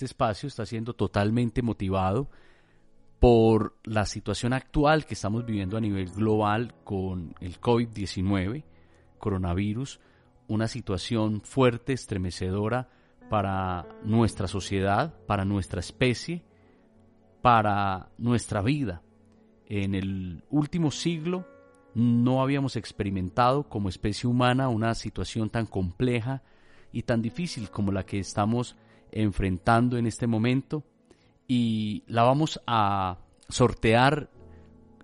Este espacio está siendo totalmente motivado por la situación actual que estamos viviendo a nivel global con el COVID-19, coronavirus, una situación fuerte, estremecedora para nuestra sociedad, para nuestra especie, para nuestra vida. En el último siglo no habíamos experimentado como especie humana una situación tan compleja y tan difícil como la que estamos enfrentando en este momento y la vamos a sortear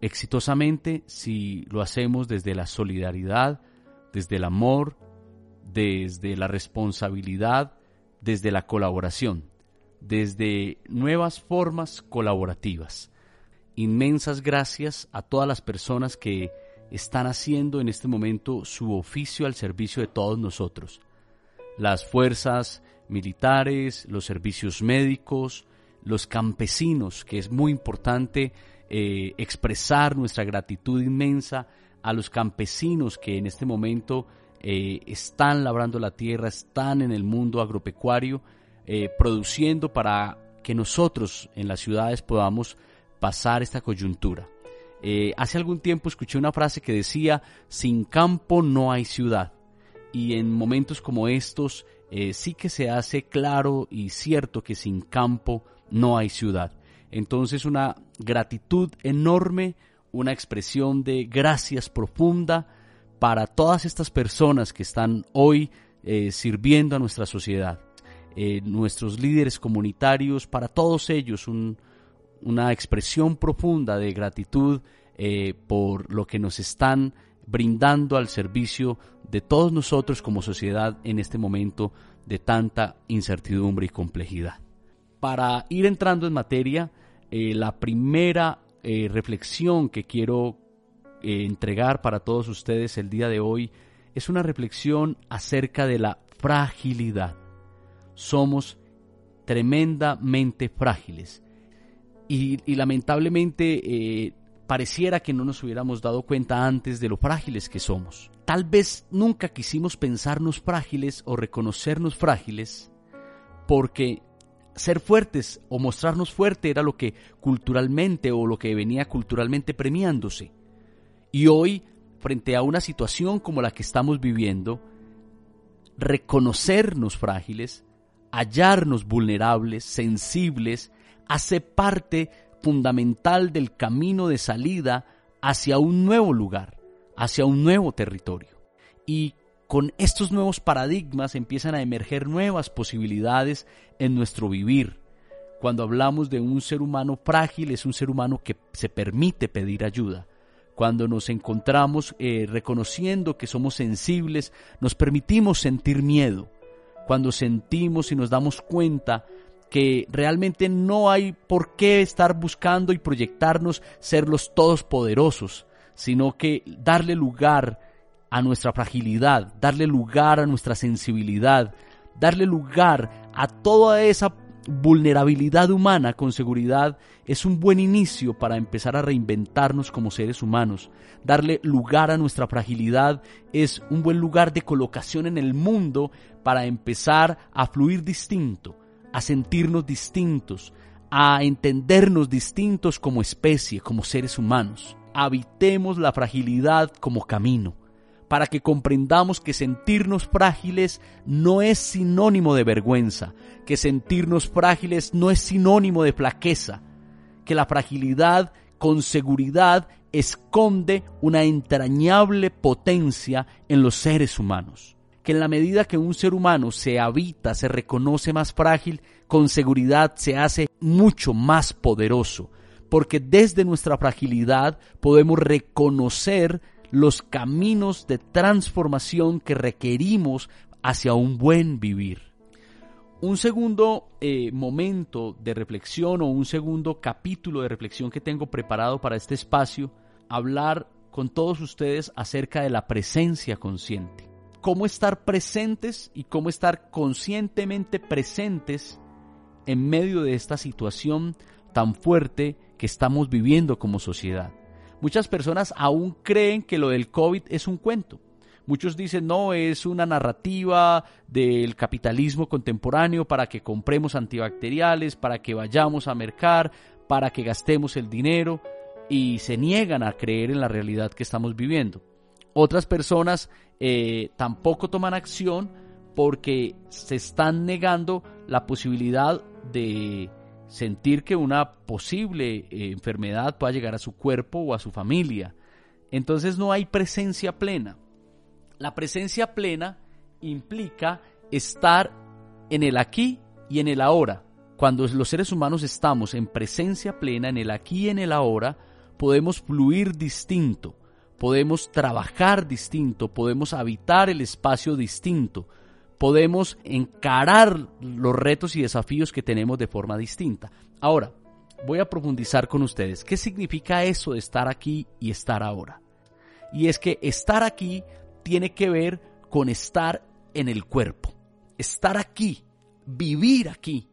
exitosamente si lo hacemos desde la solidaridad, desde el amor, desde la responsabilidad, desde la colaboración, desde nuevas formas colaborativas. Inmensas gracias a todas las personas que están haciendo en este momento su oficio al servicio de todos nosotros. Las fuerzas militares, los servicios médicos, los campesinos, que es muy importante eh, expresar nuestra gratitud inmensa a los campesinos que en este momento eh, están labrando la tierra, están en el mundo agropecuario, eh, produciendo para que nosotros en las ciudades podamos pasar esta coyuntura. hace algún tiempo escuché una frase que decía, sin campo no hay ciudad. Y en momentos como estos eh, sí que se hace claro y cierto que sin campo no hay ciudad. Entonces una gratitud enorme, una expresión de gracias profunda para todas estas personas que están hoy eh, sirviendo a nuestra sociedad, eh, nuestros líderes comunitarios, para todos ellos una expresión profunda de gratitud por lo que nos están brindando al servicio de todos nosotros como sociedad en este momento de tanta incertidumbre y complejidad. Para ir entrando en materia, eh, la primera eh, reflexión que quiero eh, entregar para todos ustedes el día de hoy es una reflexión acerca de la fragilidad. Somos tremendamente frágiles y, y lamentablemente pareciera que no nos hubiéramos dado cuenta antes de lo frágiles que somos. Tal vez nunca quisimos pensarnos frágiles o reconocernos frágiles porque ser fuertes o mostrarnos fuerte era lo que culturalmente o lo que venía culturalmente premiándose. Y hoy, frente a una situación como la que estamos viviendo, reconocernos frágiles, hallarnos vulnerables, sensibles, hace parte fundamental del camino de salida hacia un nuevo lugar, hacia un nuevo territorio. Y con estos nuevos paradigmas empiezan a emerger nuevas posibilidades en nuestro vivir. Cuando hablamos de un ser humano frágil, es un ser humano que se permite pedir ayuda. Cuando nos encontramos eh, reconociendo que somos sensibles, nos permitimos sentir miedo. Cuando sentimos y nos damos cuenta que realmente no hay por qué estar buscando y proyectarnos ser los todos poderosos, sino que darle lugar a nuestra fragilidad, darle lugar a nuestra sensibilidad, darle lugar a toda esa vulnerabilidad humana con seguridad es un buen inicio para empezar a reinventarnos como seres humanos. Darle lugar a nuestra fragilidad es un buen lugar de colocación en el mundo para empezar a fluir distinto, a sentirnos distintos, a entendernos distintos como especie, como seres humanos. Habitemos la fragilidad como camino, para que comprendamos que sentirnos frágiles no es sinónimo de vergüenza, que sentirnos frágiles no es sinónimo de flaqueza, que la fragilidad con seguridad esconde una entrañable potencia en los seres humanos. Que en la medida que un ser humano se habita, se reconoce más frágil, con seguridad se hace mucho más poderoso, porque desde nuestra fragilidad podemos reconocer los caminos de transformación que requerimos hacia un buen vivir. Un segundo eh, momento de reflexión o un segundo capítulo de reflexión que tengo preparado para este espacio, hablar con todos ustedes acerca de la presencia consciente. Cómo estar presentes y cómo estar conscientemente presentes en medio de esta situación tan fuerte que estamos viviendo como sociedad. Muchas personas aún creen que lo del COVID es un cuento. Muchos dicen, no, es una narrativa del capitalismo contemporáneo para que compremos antibacteriales, para que vayamos a mercar, para que gastemos el dinero y se niegan a creer en la realidad que estamos viviendo. Otras personas eh, tampoco toman acción porque se están negando la posibilidad de sentir que una posible eh, enfermedad pueda llegar a su cuerpo o a su familia. Entonces no hay presencia plena. La presencia plena implica estar en el aquí y en el ahora. Cuando los seres humanos estamos en presencia plena, en el aquí y en el ahora, podemos fluir distinto, podemos trabajar distinto, podemos habitar el espacio distinto, podemos encarar los retos y desafíos que tenemos de forma distinta. Ahora, voy a profundizar con ustedes. ¿Qué significa eso de estar aquí y estar ahora? Y es que estar aquí tiene que ver con estar en el cuerpo. Estar aquí, vivir aquí,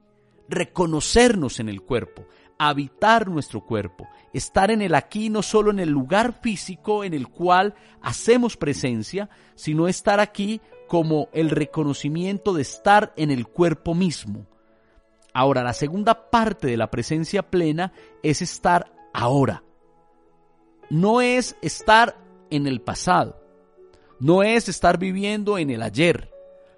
reconocernos en el cuerpo, habitar nuestro cuerpo, estar en el aquí no solo en el lugar físico en el cual hacemos presencia, sino estar aquí como el reconocimiento de estar en el cuerpo mismo. Ahora, la segunda parte de la presencia plena es estar ahora. No es estar en el pasado. No es estar viviendo en el ayer.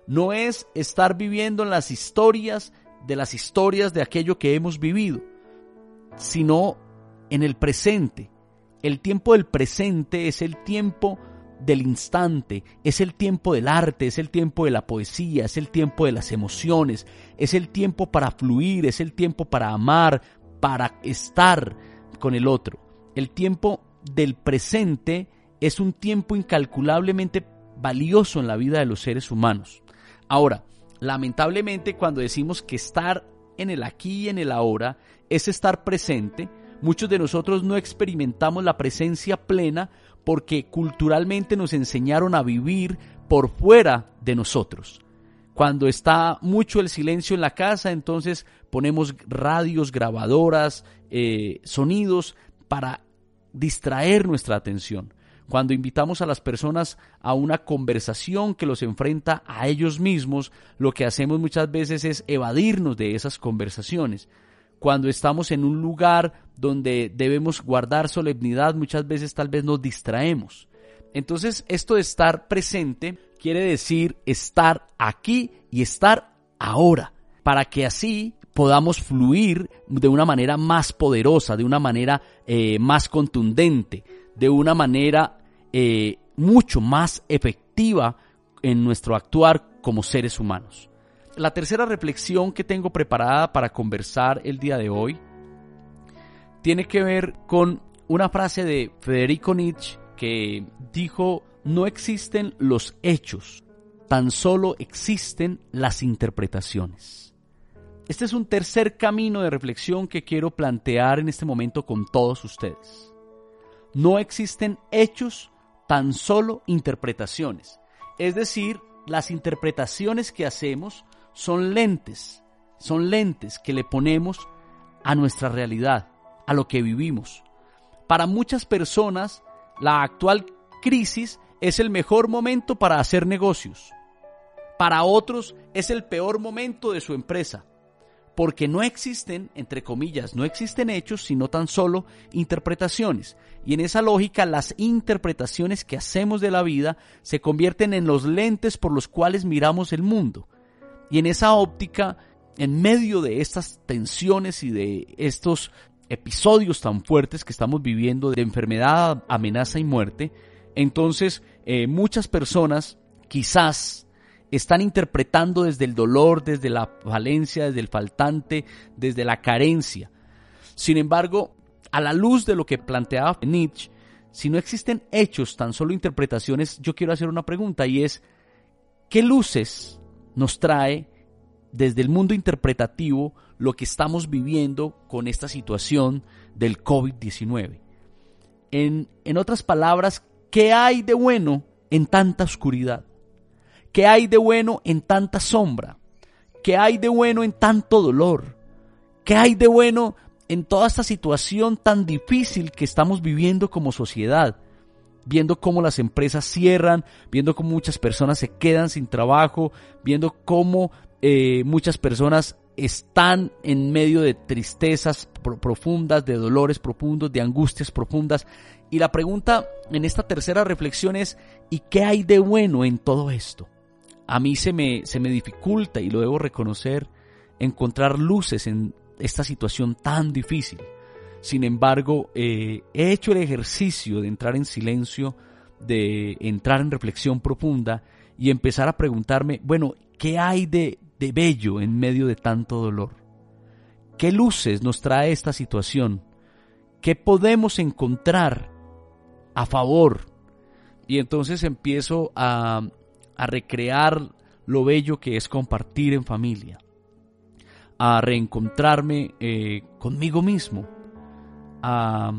No es estar viviendo en las historias de las historias de aquello que hemos vivido, sino en el presente. El tiempo del presente es el tiempo del instante, es el tiempo del arte, es el tiempo de la poesía, es el tiempo de las emociones, es el tiempo para fluir, es el tiempo para amar, para estar con el otro. El tiempo del presente es un tiempo incalculablemente valioso en la vida de los seres humanos. Ahora, lamentablemente cuando decimos que estar en el aquí y en el ahora es estar presente, muchos de nosotros no experimentamos la presencia plena porque culturalmente nos enseñaron a vivir por fuera de nosotros. Cuando está mucho el silencio en la casa, entonces ponemos radios, grabadoras, eh, sonidos para distraer nuestra atención. Cuando invitamos a las personas a una conversación que los enfrenta a ellos mismos, lo que hacemos muchas veces es evadirnos de esas conversaciones cuando estamos en un lugar donde debemos guardar solemnidad, muchas veces tal vez nos distraemos. Entonces, esto de estar presente quiere decir estar aquí y estar ahora, para que así podamos fluir de una manera más poderosa, de una manera eh, más contundente, de una manera eh, mucho más efectiva en nuestro actuar como seres humanos la tercera reflexión que tengo preparada para conversar el día de hoy tiene que ver con una frase de Federico Nietzsche que dijo, no existen los hechos, tan solo existen las interpretaciones. Este es un tercer camino de reflexión que quiero plantear en este momento con todos ustedes. No existen hechos, tan solo interpretaciones. Es decir, las interpretaciones que hacemos son lentes, son lentes que le ponemos a nuestra realidad, a lo que vivimos. Para muchas personas, la actual crisis es el mejor momento para hacer negocios. Para otros es el peor momento de su empresa, porque no existen, entre comillas, no existen hechos, sino tan solo interpretaciones. Y en esa lógica, las interpretaciones que hacemos de la vida se convierten en los lentes por los cuales miramos el mundo. Y en esa óptica, en medio de estas tensiones y de estos episodios tan fuertes que estamos viviendo de enfermedad, amenaza y muerte, entonces eh, muchas personas quizás están interpretando desde el dolor, desde la falencia, desde el faltante, desde la carencia. Sin embargo, a la luz de lo que planteaba Nietzsche, si no existen hechos, tan solo interpretaciones, yo quiero hacer una pregunta y es, ¿qué luces nos trae desde el mundo interpretativo lo que estamos viviendo con esta situación del COVID-19? En, en otras palabras, ¿qué hay de bueno en tanta oscuridad? ¿Qué hay de bueno en tanta sombra? ¿Qué hay de bueno en tanto dolor? ¿Qué hay de bueno en toda esta situación tan difícil que estamos viviendo como sociedad, viendo cómo las empresas cierran, viendo cómo muchas personas se quedan sin trabajo, viendo cómo eh, muchas personas están en medio de tristezas profundas, de dolores profundos, de angustias profundas. Y la pregunta en esta tercera reflexión es, ¿y qué hay de bueno en todo esto? A mí se me, se me dificulta, y lo debo reconocer, encontrar luces en esta situación tan difícil. Sin embargo, eh, he hecho el ejercicio de entrar en silencio, de entrar en reflexión profunda y empezar a preguntarme, bueno, ¿qué hay de, de bello en medio de tanto dolor? ¿Qué luces nos trae esta situación? ¿Qué podemos encontrar a favor? Y entonces empiezo a, a recrear lo bello que es compartir en familia a reencontrarme eh, conmigo mismo, a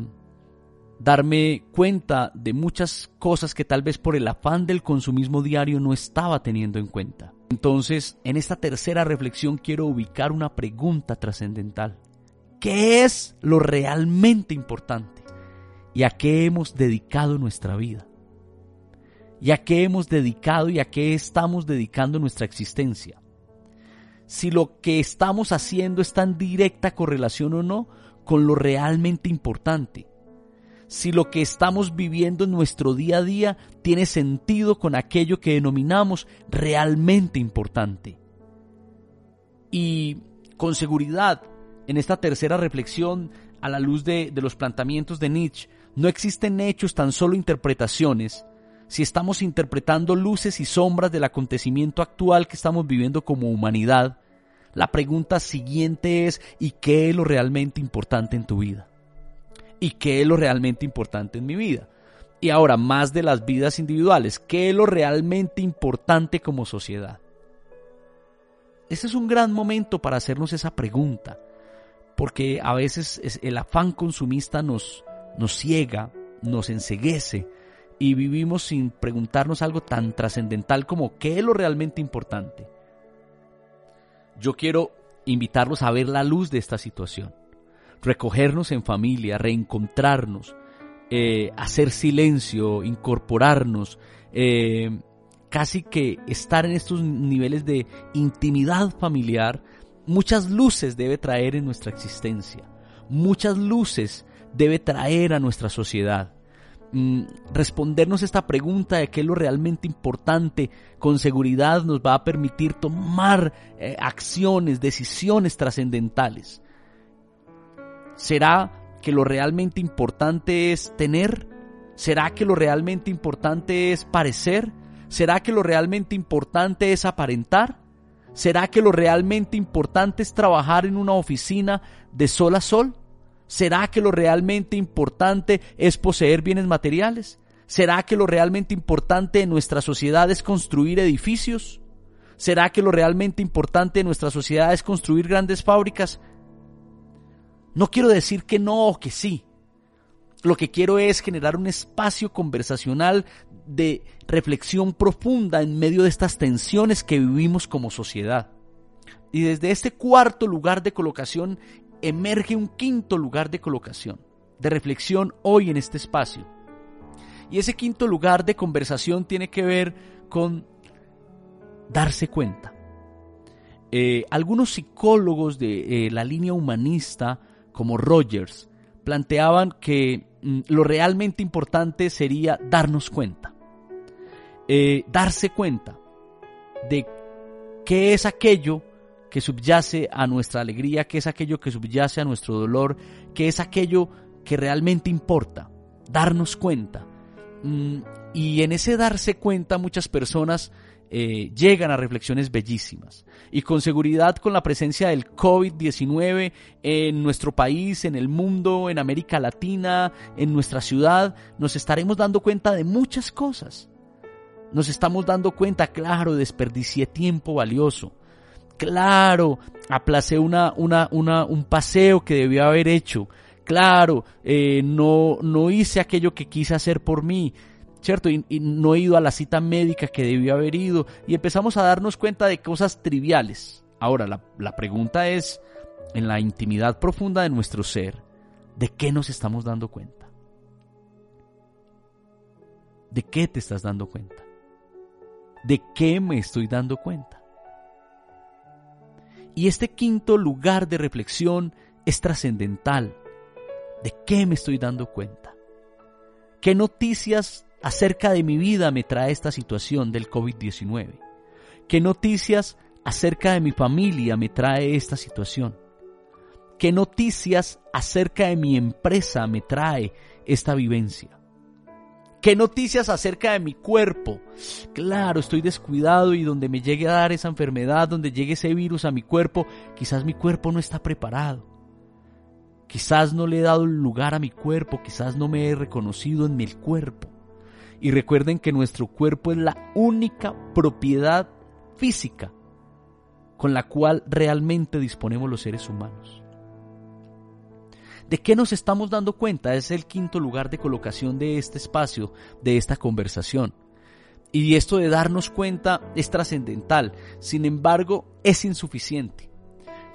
darme cuenta de muchas cosas que tal vez por el afán del consumismo diario no estaba teniendo en cuenta. Entonces, en esta tercera reflexión quiero ubicar una pregunta trascendental. ¿Qué es lo realmente importante? ¿Y a qué hemos dedicado nuestra vida? ¿Y a qué hemos dedicado y a qué estamos dedicando nuestra existencia? si lo que estamos haciendo está en directa correlación o no con lo realmente importante. Si lo que estamos viviendo en nuestro día a día tiene sentido con aquello que denominamos realmente importante. Y con seguridad, en esta tercera reflexión, a la luz de, los planteamientos de Nietzsche, no existen hechos, tan solo interpretaciones, si estamos interpretando luces y sombras del acontecimiento actual que estamos viviendo como humanidad, la pregunta siguiente es ¿y qué es lo realmente importante en tu vida? ¿Y qué es lo realmente importante en mi vida? Y ahora, más de las vidas individuales, ¿qué es lo realmente importante como sociedad? Este es un gran momento para hacernos esa pregunta, porque a veces el afán consumista nos, nos ciega, nos enseguece, y vivimos sin preguntarnos algo tan trascendental como qué es lo realmente importante. Yo quiero invitarlos a ver la luz de esta situación, recogernos en familia, reencontrarnos, eh, hacer silencio, incorporarnos, eh, casi que estar en estos niveles de intimidad familiar, muchas luces debe traer en nuestra existencia, muchas luces debe traer a nuestra sociedad. Mm, respondernos esta pregunta de qué es lo realmente importante con seguridad nos va a permitir tomar eh, acciones, decisiones trascendentales. ¿Será que lo realmente importante es tener? ¿Será que lo realmente importante es parecer? ¿Será que lo realmente importante es aparentar? ¿Será que lo realmente importante es trabajar en una oficina de sol a sol? ¿Será que lo realmente importante es poseer bienes materiales? ¿Será que lo realmente importante en nuestra sociedad es construir edificios? ¿Será que lo realmente importante en nuestra sociedad es construir grandes fábricas? No quiero decir que no o que sí. Lo que quiero es generar un espacio conversacional de reflexión profunda en medio de estas tensiones que vivimos como sociedad. Y desde este cuarto lugar de colocación emerge un quinto lugar de colocación, de reflexión hoy en este espacio. Y ese quinto lugar de conversación tiene que ver con darse cuenta. Eh, algunos psicólogos de eh, la línea humanista, como Rogers, planteaban que mm, lo realmente importante sería darnos cuenta. Eh, darse cuenta de qué es aquello que subyace a nuestra alegría, qué es aquello que subyace a nuestro dolor, qué es aquello que realmente importa, darnos cuenta. Mm, y en ese darse cuenta muchas personas eh, llegan a reflexiones bellísimas. Y con seguridad con la presencia del COVID-19 en nuestro país, en el mundo, en América Latina, en nuestra ciudad, nos estaremos dando cuenta de muchas cosas. Nos estamos dando cuenta, claro, desperdicié tiempo valioso. Claro, aplacé una, una, una, un paseo que debía haber hecho. Claro, eh, no, no hice aquello que quise hacer por mí. ¿cierto? Y, no he ido a la cita médica que debió haber ido y empezamos a darnos cuenta de cosas triviales. Ahora, la, la pregunta es, en la intimidad profunda de nuestro ser, ¿de qué nos estamos dando cuenta? ¿De qué te estás dando cuenta? ¿De qué me estoy dando cuenta? Y este quinto lugar de reflexión es trascendental. ¿De qué me estoy dando cuenta? ¿Qué noticias acerca de mi vida me trae esta situación del COVID-19? ¿Qué noticias acerca de mi familia me trae esta situación? ¿Qué noticias acerca de mi empresa me trae esta vivencia? ¿Qué noticias acerca de mi cuerpo? Claro, estoy descuidado y donde me llegue a dar esa enfermedad, donde llegue ese virus a mi cuerpo, quizás mi cuerpo no está preparado. Quizás no le he dado lugar a mi cuerpo, quizás no me he reconocido en mi cuerpo. Y recuerden que nuestro cuerpo es la única propiedad física con la cual realmente disponemos los seres humanos. ¿De qué nos estamos dando cuenta? Es el quinto lugar de colocación de este espacio, de esta conversación. Y esto de darnos cuenta es trascendental, sin embargo es insuficiente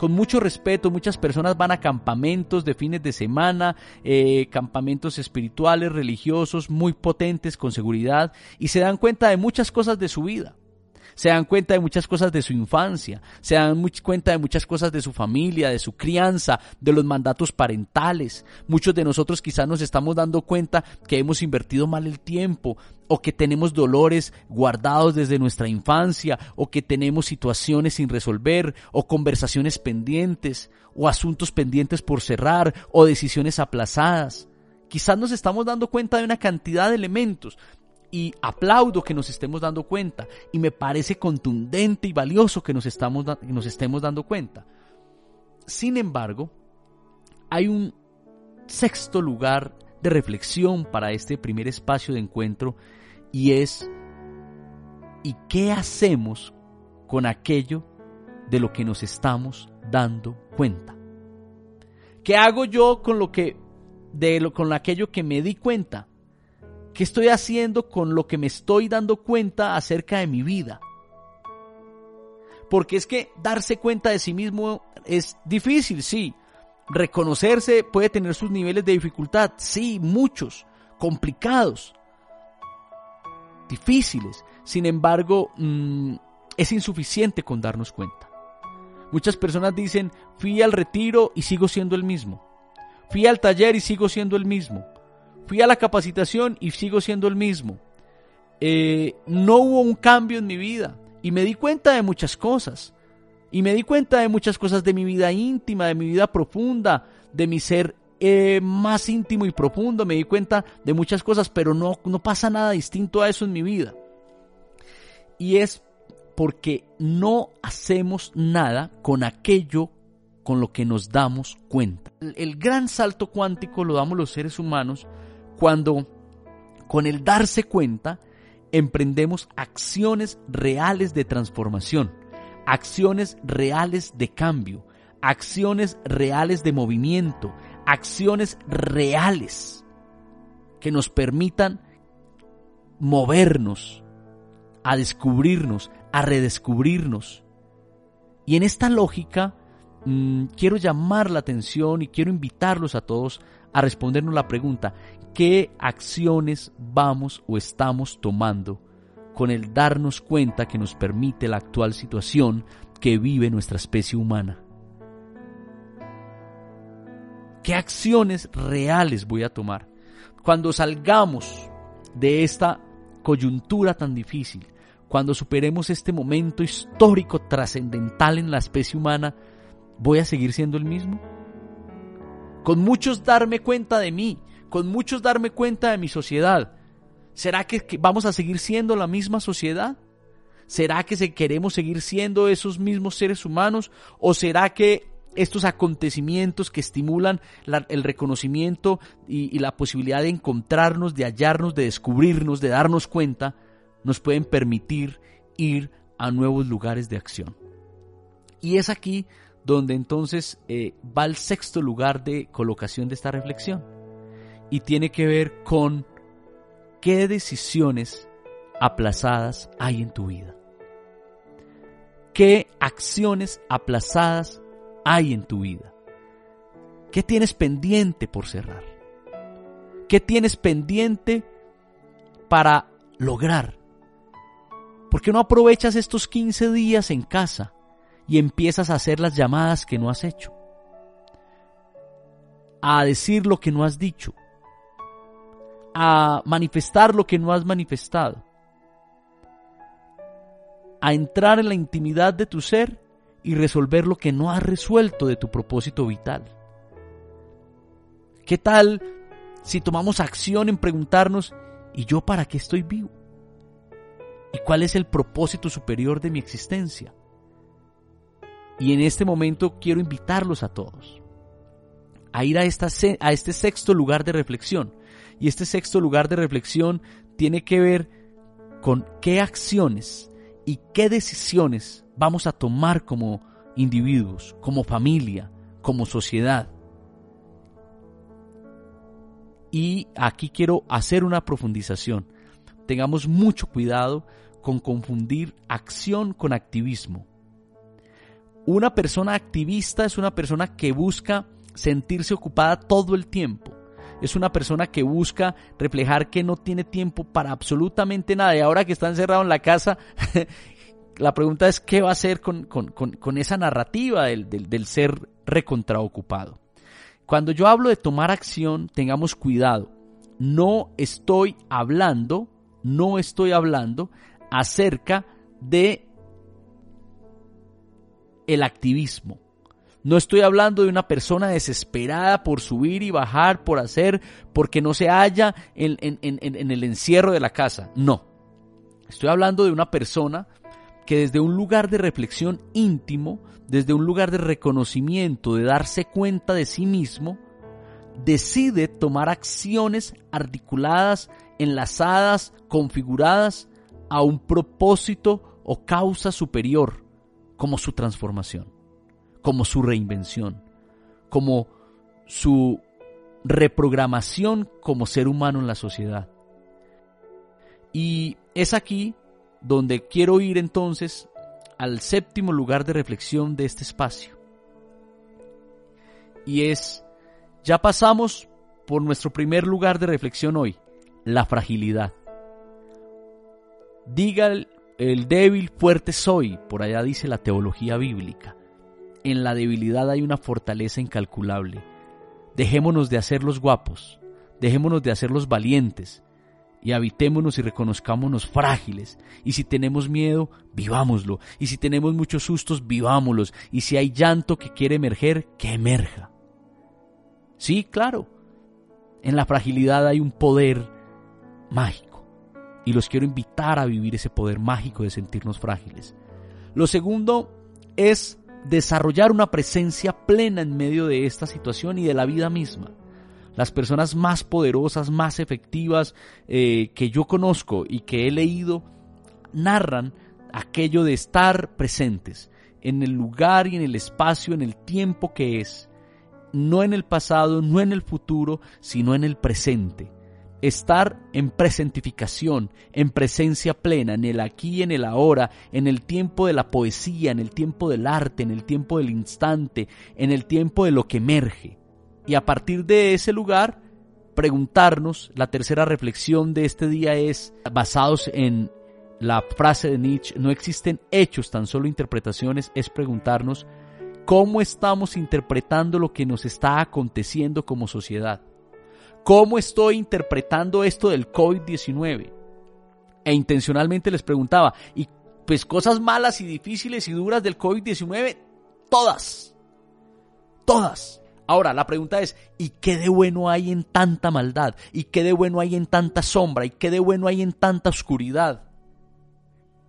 con mucho respeto, muchas personas van a campamentos de fines de semana, eh, campamentos espirituales, religiosos, muy potentes, con seguridad, y se dan cuenta de muchas cosas de su vida se dan cuenta de muchas cosas de su infancia, se dan cuenta de muchas cosas de su familia, de su crianza, de los mandatos parentales. Muchos de nosotros quizás nos estamos dando cuenta que hemos invertido mal el tiempo o que tenemos dolores guardados desde nuestra infancia o que tenemos situaciones sin resolver o conversaciones pendientes o asuntos pendientes por cerrar o decisiones aplazadas. Quizás nos estamos dando cuenta de una cantidad de elementos y aplaudo que nos estemos dando cuenta y me parece contundente y valioso que nos, estamos nos estemos dando cuenta. Sin embargo, hay un sexto lugar de reflexión para este primer espacio de encuentro y es ¿y qué hacemos con aquello de lo que nos estamos dando cuenta? ¿Qué hago yo con lo que de lo con aquello que me di cuenta? ¿Qué estoy haciendo con lo que me estoy dando cuenta acerca de mi vida? Porque es que darse cuenta de sí mismo es difícil, sí. Reconocerse puede tener sus niveles de dificultad, sí, muchos, complicados, difíciles. Sin embargo, mm, es insuficiente con darnos cuenta. Muchas personas dicen, fui al retiro y sigo siendo el mismo. Fui al taller y sigo siendo el mismo. Fui a la capacitación y sigo siendo el mismo. Eh, no hubo un cambio en mi vida y me di cuenta de muchas cosas. Y me di cuenta de muchas cosas de mi vida íntima, de mi vida profunda, de mi ser eh, más íntimo y profundo. Me di cuenta de muchas cosas, pero no, no pasa nada distinto a eso en mi vida. Y es porque no hacemos nada con aquello con lo que nos damos cuenta. el gran salto cuántico lo damos los seres humanos cuando con el darse cuenta emprendemos acciones reales de transformación, acciones reales de cambio, acciones reales de movimiento, acciones reales que nos permitan movernos, a descubrirnos, a redescubrirnos. Y en esta lógica mm, quiero llamar la atención y quiero invitarlos a todos a respondernos la pregunta, ¿qué acciones vamos o estamos tomando con el darnos cuenta que nos permite la actual situación que vive nuestra especie humana? ¿Qué acciones reales voy a tomar? Cuando salgamos de esta coyuntura tan difícil, cuando superemos este momento histórico trascendental en la especie humana, ¿voy a seguir siendo el mismo? Con muchos darme cuenta de mí, con muchos darme cuenta de mi sociedad. ¿Será que, vamos a seguir siendo la misma sociedad? ¿Será que queremos seguir siendo esos mismos seres humanos? ¿O será que estos acontecimientos que estimulan el reconocimiento y, la posibilidad de encontrarnos, de hallarnos, de descubrirnos, de darnos cuenta, nos pueden permitir ir a nuevos lugares de acción. Y es aquí donde entonces eh, va el sexto lugar de colocación de esta reflexión. Y tiene que ver con qué decisiones aplazadas hay en tu vida. ¿Qué acciones aplazadas hay en tu vida? ¿Qué tienes pendiente por cerrar? ¿Qué tienes pendiente para lograr? ¿Por qué no aprovechas estos 15 días en casa y empiezas a hacer las llamadas que no has hecho? A decir lo que no has dicho. A manifestar lo que no has manifestado. A entrar en la intimidad de tu ser y resolver lo que no has resuelto de tu propósito vital. ¿Qué tal si tomamos acción en preguntarnos, ¿y yo para qué estoy vivo? y cuál es el propósito superior de mi existencia. Y en este momento quiero invitarlos a todos a ir a, esta, a este sexto lugar de reflexión. Y este sexto lugar de reflexión tiene que ver con qué acciones y qué decisiones vamos a tomar como individuos, como familia, como sociedad. Y aquí quiero hacer una profundización. Tengamos mucho cuidado con confundir acción con activismo. Una persona activista es una persona que busca sentirse ocupada todo el tiempo. Es una persona que busca reflejar que no tiene tiempo para absolutamente nada. Y ahora que está encerrado en la casa, la pregunta es qué va a hacer con, esa narrativa del, del ser recontraocupado. Cuando yo hablo de tomar acción, tengamos cuidado. No estoy hablando, no estoy hablando acerca de el activismo. No estoy hablando de una persona desesperada por subir y bajar, por hacer, porque no se halla en, en, el encierro de la casa. No. Estoy hablando de una persona que desde un lugar de reflexión íntimo, desde un lugar de reconocimiento, de darse cuenta de sí mismo, decide tomar acciones articuladas, enlazadas, configuradas a un propósito o causa superior, como su transformación, como su reinvención, como su reprogramación como ser humano en la sociedad. Y es aquí donde quiero ir entonces al séptimo lugar de reflexión de este espacio. Y es, ya pasamos por nuestro primer lugar de reflexión hoy, la fragilidad. Diga el, débil, fuerte soy, por allá dice la teología bíblica. En la debilidad hay una fortaleza incalculable. Dejémonos de hacer los guapos, dejémonos de hacer los valientes, y habitémonos y reconozcámonos frágiles. Y si tenemos miedo, vivámoslo. Y si tenemos muchos sustos, vivámoslos. Y si hay llanto que quiere emerger, que emerja. Sí, claro. En la fragilidad hay un poder mágico y los quiero invitar a vivir ese poder mágico de sentirnos frágiles. Lo segundo es desarrollar una presencia plena en medio de esta situación y de la vida misma. Las personas más poderosas, más efectivas eh, que yo conozco y que he leído, narran aquello de estar presentes en el lugar y en el espacio, en el tiempo que es, no en el pasado, no en el futuro, sino en el presente estar en presentificación, en presencia plena, en el aquí en el ahora, en el tiempo de la poesía, en el tiempo del arte, en el tiempo del instante, en el tiempo de lo que emerge. Y a partir de ese lugar, preguntarnos, la tercera reflexión de este día es, basados en la frase de Nietzsche, no existen hechos, tan solo interpretaciones, es preguntarnos cómo estamos interpretando lo que nos está aconteciendo como sociedad ¿Cómo estoy interpretando esto del COVID-19? E intencionalmente les preguntaba, y pues cosas malas y difíciles y duras del COVID-19, todas. Todas. Ahora, la pregunta es, ¿y qué de bueno hay en tanta maldad? ¿Y qué de bueno hay en tanta sombra? ¿Y qué de bueno hay en tanta oscuridad?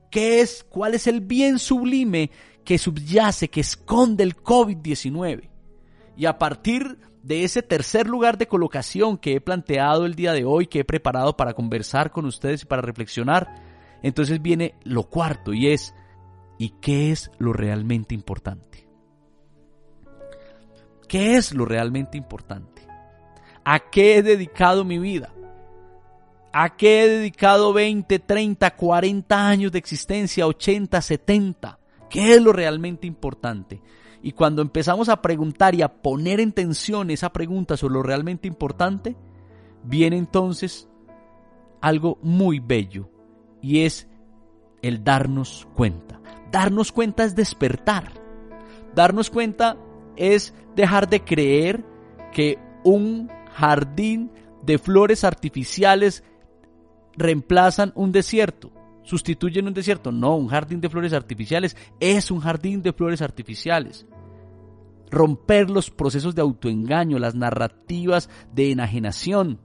¿Qué es, cuál es el bien sublime que subyace, que esconde el COVID-19? Y a partir de ese tercer lugar de colocación que he planteado el día de hoy, que he preparado para conversar con ustedes y para reflexionar, entonces viene lo cuarto y es, ¿y qué es lo realmente importante? ¿Qué es lo realmente importante? ¿A qué he dedicado mi vida? ¿A qué he dedicado 20, 30, 40 años de existencia, 80, 70? ¿Qué es lo realmente importante? Y cuando empezamos a preguntar y a poner en tensión esa pregunta sobre lo realmente importante, viene entonces algo muy bello y es el darnos cuenta. Darnos cuenta es despertar. Darnos cuenta es dejar de creer que un jardín de flores artificiales reemplazan un desierto, sustituyen un desierto. No, un jardín de flores artificiales es un jardín de flores artificiales romper los procesos de autoengaño, las narrativas de enajenación.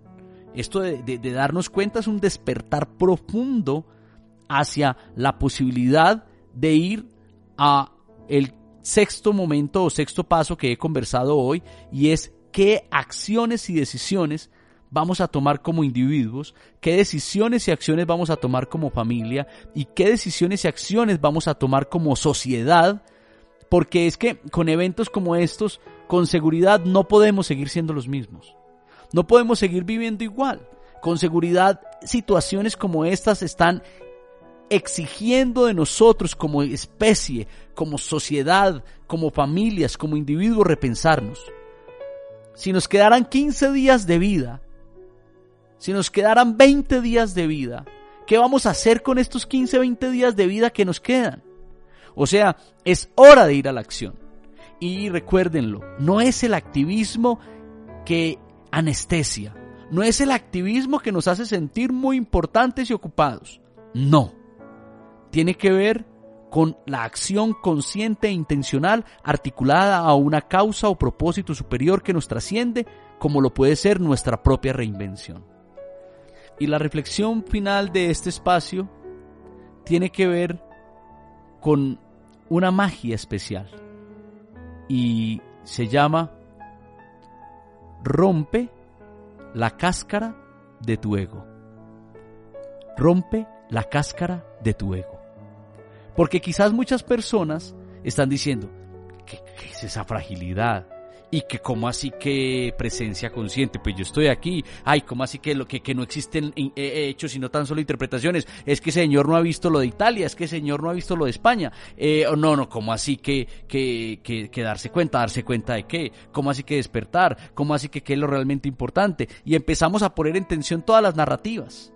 Esto de, darnos cuenta es un despertar profundo hacia la posibilidad de ir a el sexto momento o sexto paso que he conversado hoy y es qué acciones y decisiones vamos a tomar como individuos, qué decisiones y acciones vamos a tomar como familia y qué decisiones y acciones vamos a tomar como sociedad porque es que con eventos como estos, con seguridad no podemos seguir siendo los mismos. No podemos seguir viviendo igual. Con seguridad situaciones como estas están exigiendo de nosotros como especie, como sociedad, como familias, como individuos repensarnos. Si nos quedaran 15 días de vida, si nos quedaran 20 días de vida, ¿qué vamos a hacer con estos 15, 20 días de vida que nos quedan? O sea, es hora de ir a la acción. Y recuérdenlo, no es el activismo que anestesia, no es el activismo que nos hace sentir muy importantes y ocupados. No. Tiene que ver con la acción consciente e intencional articulada a una causa o propósito superior que nos trasciende, como lo puede ser nuestra propia reinvención. Y la reflexión final de este espacio tiene que ver con una magia especial y se llama rompe la cáscara de tu ego. Rompe la cáscara de tu ego. Porque quizás muchas personas están diciendo, ¿qué, qué es esa fragilidad? Y que como así que presencia consciente, pues yo estoy aquí, ay, como así que lo que, que no existen eh, eh, hechos sino tan solo interpretaciones, es que señor no ha visto lo de Italia, es que señor no ha visto lo de España, eh, no, no, como así que, que, que, darse cuenta, darse cuenta de qué, como así que despertar, como así que qué es lo realmente importante, y empezamos a poner en tensión todas las narrativas.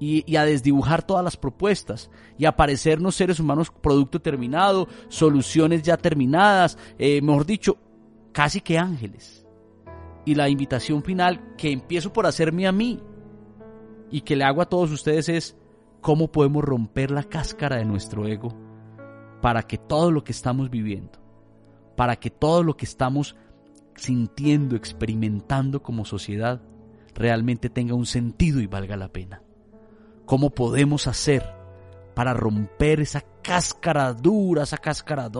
Y, a desdibujar todas las propuestas y a parecernos seres humanos producto terminado, soluciones ya terminadas, mejor dicho, casi que ángeles. Y la invitación final que empiezo por hacerme a mí y que le hago a todos ustedes es cómo podemos romper la cáscara de nuestro ego para que todo lo que estamos viviendo, para que todo lo que estamos sintiendo, experimentando como sociedad, realmente tenga un sentido y valga la pena. ¿Cómo podemos hacer para romper esa cáscara dura, esa cáscara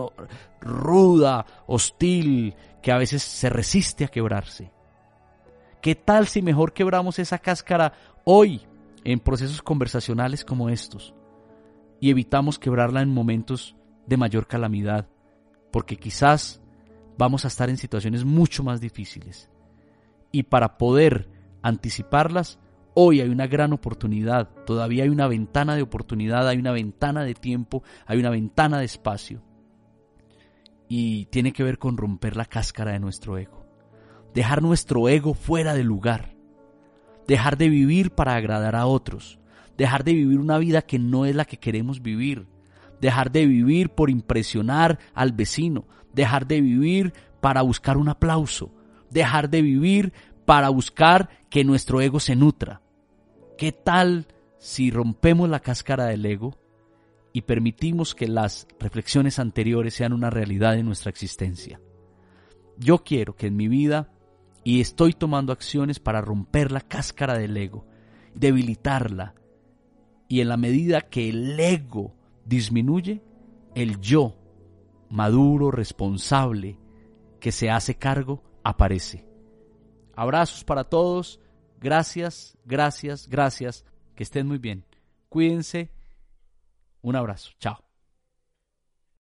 ruda, hostil, que a veces se resiste a quebrarse. ¿Qué tal si mejor quebramos esa cáscara hoy en procesos conversacionales como estos y evitamos quebrarla en momentos de mayor calamidad? Porque quizás vamos a estar en situaciones mucho más difíciles. Y para poder anticiparlas, hoy hay una gran oportunidad, todavía hay una ventana de oportunidad, hay una ventana de tiempo, hay una ventana de espacio y tiene que ver con romper la cáscara de nuestro ego. Dejar nuestro ego fuera de lugar. Dejar de vivir para agradar a otros. Dejar de vivir una vida que no es la que queremos vivir. Dejar de vivir por impresionar al vecino. Dejar de vivir para buscar un aplauso. Dejar de vivir para buscar que nuestro ego se nutra. ¿Qué tal si rompemos la cáscara del ego y permitimos que las reflexiones anteriores sean una realidad en nuestra existencia. Yo quiero que en mi vida, y estoy tomando acciones para romper la cáscara del ego, debilitarla, y en la medida que el ego disminuye, el yo, maduro, responsable, que se hace cargo, aparece. Abrazos para todos, gracias, gracias, gracias, que estén muy bien. Cuídense, un abrazo, chao.